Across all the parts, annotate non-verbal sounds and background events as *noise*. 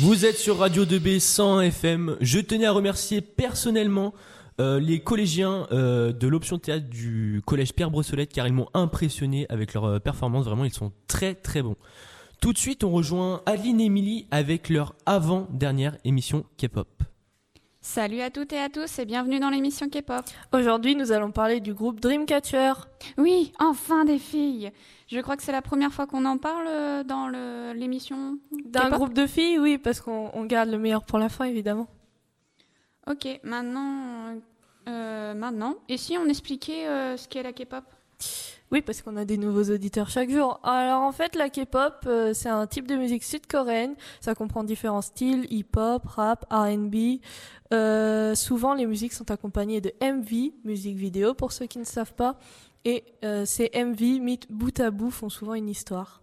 Vous êtes sur Radio 2B 100 FM. Je tenais à remercier personnellement euh, les collégiens euh, de l'option théâtre du collège Pierre Brossolette car ils m'ont impressionné avec leur euh, performance. Vraiment, ils sont très très bons. Tout de suite, on rejoint Aline et Emily avec leur avant-dernière émission K-pop. Salut à toutes et à tous et bienvenue dans l'émission K-pop. Aujourd'hui, nous allons parler du groupe Dreamcatcher. Oui, enfin des filles. Je crois que c'est la première fois qu'on en parle euh, dans l'émission. D'un groupe de filles, oui, parce qu'on on garde le meilleur pour la fin, évidemment. Ok, maintenant, euh, maintenant. Et si on expliquait euh, ce qu'est la K-pop? Oui, parce qu'on a des nouveaux auditeurs chaque jour. Alors en fait, la K-pop, euh, c'est un type de musique sud-coréenne. Ça comprend différents styles, hip-hop, rap, R&B. Euh, souvent, les musiques sont accompagnées de MV, musique vidéo pour ceux qui ne savent pas. Et euh, ces MV, mis bout à bout, font souvent une histoire.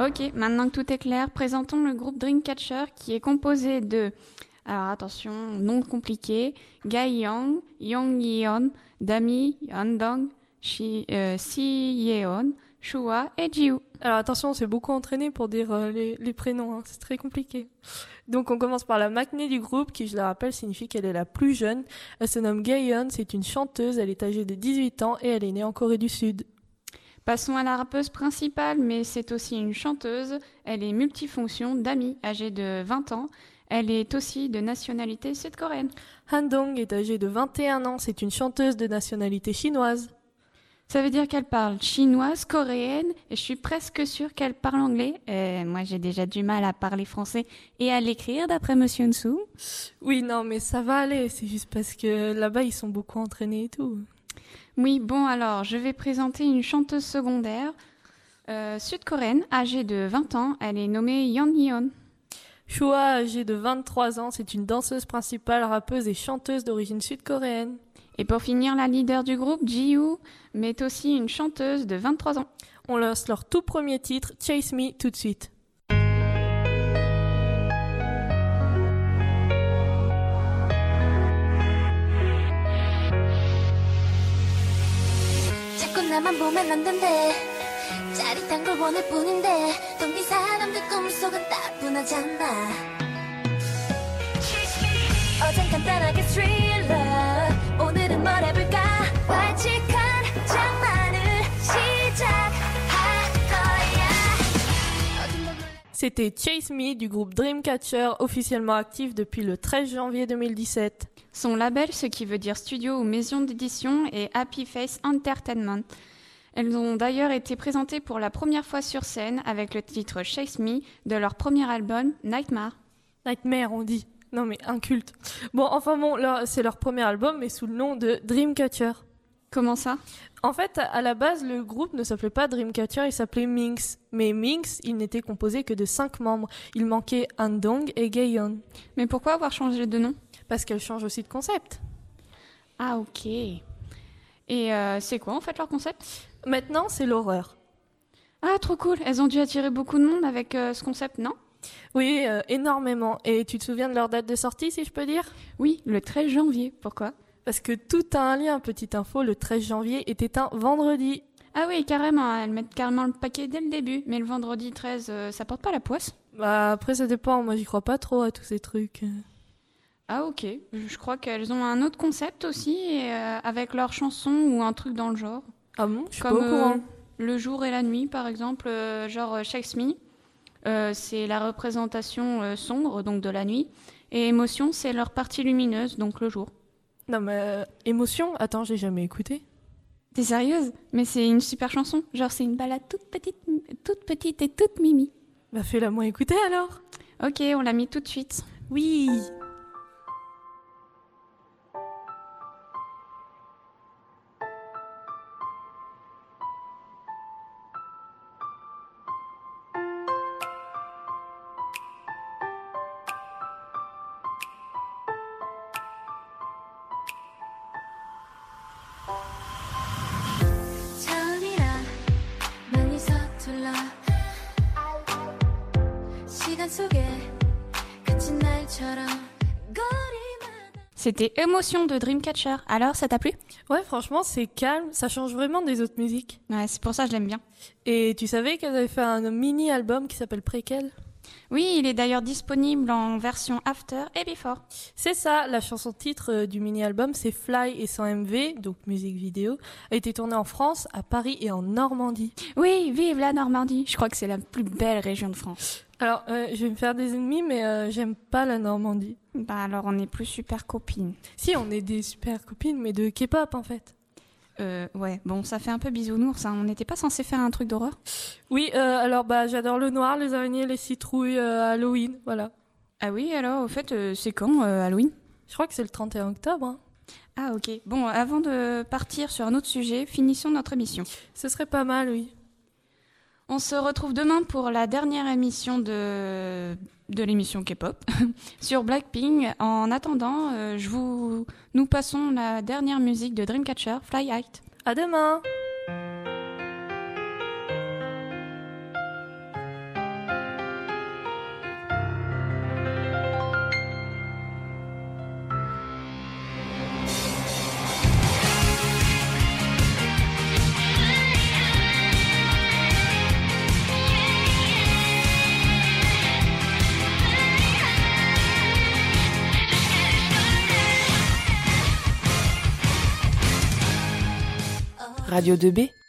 Ok, maintenant que tout est clair, présentons le groupe Dreamcatcher qui est composé de, alors attention, nom compliqué, Gai Young, Young Yeon, Dami, Shi, euh, Si Yeon, Shua et Jiu. Alors attention, on s'est beaucoup entraîné pour dire euh, les, les prénoms, hein, c'est très compliqué. Donc on commence par la maknae du groupe, qui je le rappelle signifie qu'elle est la plus jeune. Elle se nomme Gaeyeon, c'est une chanteuse, elle est âgée de 18 ans et elle est née en Corée du Sud. Passons à la rappeuse principale, mais c'est aussi une chanteuse. Elle est multifonction, Dami, âgée de 20 ans. Elle est aussi de nationalité sud-coréenne. Han-dong est âgée de 21 ans, c'est une chanteuse de nationalité chinoise. Ça veut dire qu'elle parle chinoise, coréenne, et je suis presque sûre qu'elle parle anglais. Euh, moi, j'ai déjà du mal à parler français et à l'écrire, d'après Monsieur Nsou. Oui, non, mais ça va aller, c'est juste parce que là-bas ils sont beaucoup entraînés et tout. Oui, bon, alors, je vais présenter une chanteuse secondaire euh, sud-coréenne, âgée de 20 ans. Elle est nommée Yeon Yeon. Shua, âgée de 23 ans, c'est une danseuse principale, rappeuse et chanteuse d'origine sud-coréenne. Et pour finir, la leader du groupe, Jiwoo, mais est aussi une chanteuse de 23 ans. On lance leur tout premier titre, Chase Me, tout de suite. 자꾸 나만 보면 안 된대 짜릿한 걸 원할 뿐인데 텅빈 사람들 꿈속은 따분하잖아 C'était Chase Me du groupe Dreamcatcher, officiellement actif depuis le 13 janvier 2017. Son label, ce qui veut dire studio ou maison d'édition, est Happy Face Entertainment. Elles ont d'ailleurs été présentées pour la première fois sur scène avec le titre Chase Me de leur premier album Nightmare. Nightmare, on dit. Non mais un culte. Bon, enfin bon, c'est leur premier album, mais sous le nom de Dreamcatcher. Comment ça? En fait, à la base, le groupe ne s'appelait pas Dreamcatcher, il s'appelait Minx. Mais Minx, il n'était composé que de cinq membres. Il manquait Andong et Gaeyeon. Mais pourquoi avoir changé de nom? Parce qu'elle change aussi de concept. Ah ok. Et euh, c'est quoi en fait leur concept? Maintenant, c'est l'horreur. Ah trop cool, elles ont dû attirer beaucoup de monde avec euh, ce concept, non? Oui, euh, énormément. Et tu te souviens de leur date de sortie, si je peux dire? Oui, le 13 janvier, pourquoi? Parce que tout a un lien, petite info, le 13 janvier était un vendredi. Ah oui, carrément, elles mettent carrément le paquet dès le début, mais le vendredi 13, euh, ça porte pas la poisse Bah après ça dépend, moi j'y crois pas trop à tous ces trucs. Ah ok, je crois qu'elles ont un autre concept aussi, euh, avec leurs chansons ou un truc dans le genre. Ah bon? Je suis Comme pas au courant. euh, le jour et la nuit, par exemple, genre Shakes Me, euh, c'est la représentation sombre, donc de la nuit, et émotion, c'est leur partie lumineuse, donc le jour. Non mais euh, émotion, attends, j'ai jamais écouté. T'es sérieuse? Mais c'est une super chanson, genre c'est une balade toute petite, toute petite et toute mimi. Bah fais-la moi écouter alors. Ok, on l'a mis tout de suite. Oui. C'était Émotion de Dreamcatcher. Alors, ça t'a plu? Ouais, franchement, c'est calme, ça change vraiment des autres musiques. Ouais, c'est pour ça que je l'aime bien. Et tu savais qu'elles avaient fait un mini-album qui s'appelle Préquel? Oui, il est d'ailleurs disponible en version After et Before. C'est ça, la chanson titre euh, du mini-album, c'est Fly et sans MV, donc musique vidéo, a été tournée en France, à Paris et en Normandie. Oui, vive la Normandie. Je crois que c'est la plus belle région de France. Alors, euh, je vais me faire des ennemis, mais euh, j'aime pas la Normandie. Bah alors on n'est plus super copines. Si, on est des super copines, mais de K-pop en fait. Euh, ouais, bon, ça fait un peu bisounours. Hein. On n'était pas censé faire un truc d'horreur? Oui, euh, alors bah j'adore le noir, les araignées, les citrouilles, euh, Halloween, voilà. Ah oui, alors au fait, euh, c'est quand Halloween? Je crois que c'est le 31 octobre. hein. Ah ok. Bon, avant de partir sur un autre sujet, finissons notre émission. Ce serait pas mal, oui. On se retrouve demain pour la dernière émission de, de l'émission K-pop *laughs* sur Blackpink. En attendant, euh, je vous, nous passons la dernière musique de Dreamcatcher, Fly High. À demain Radio 2B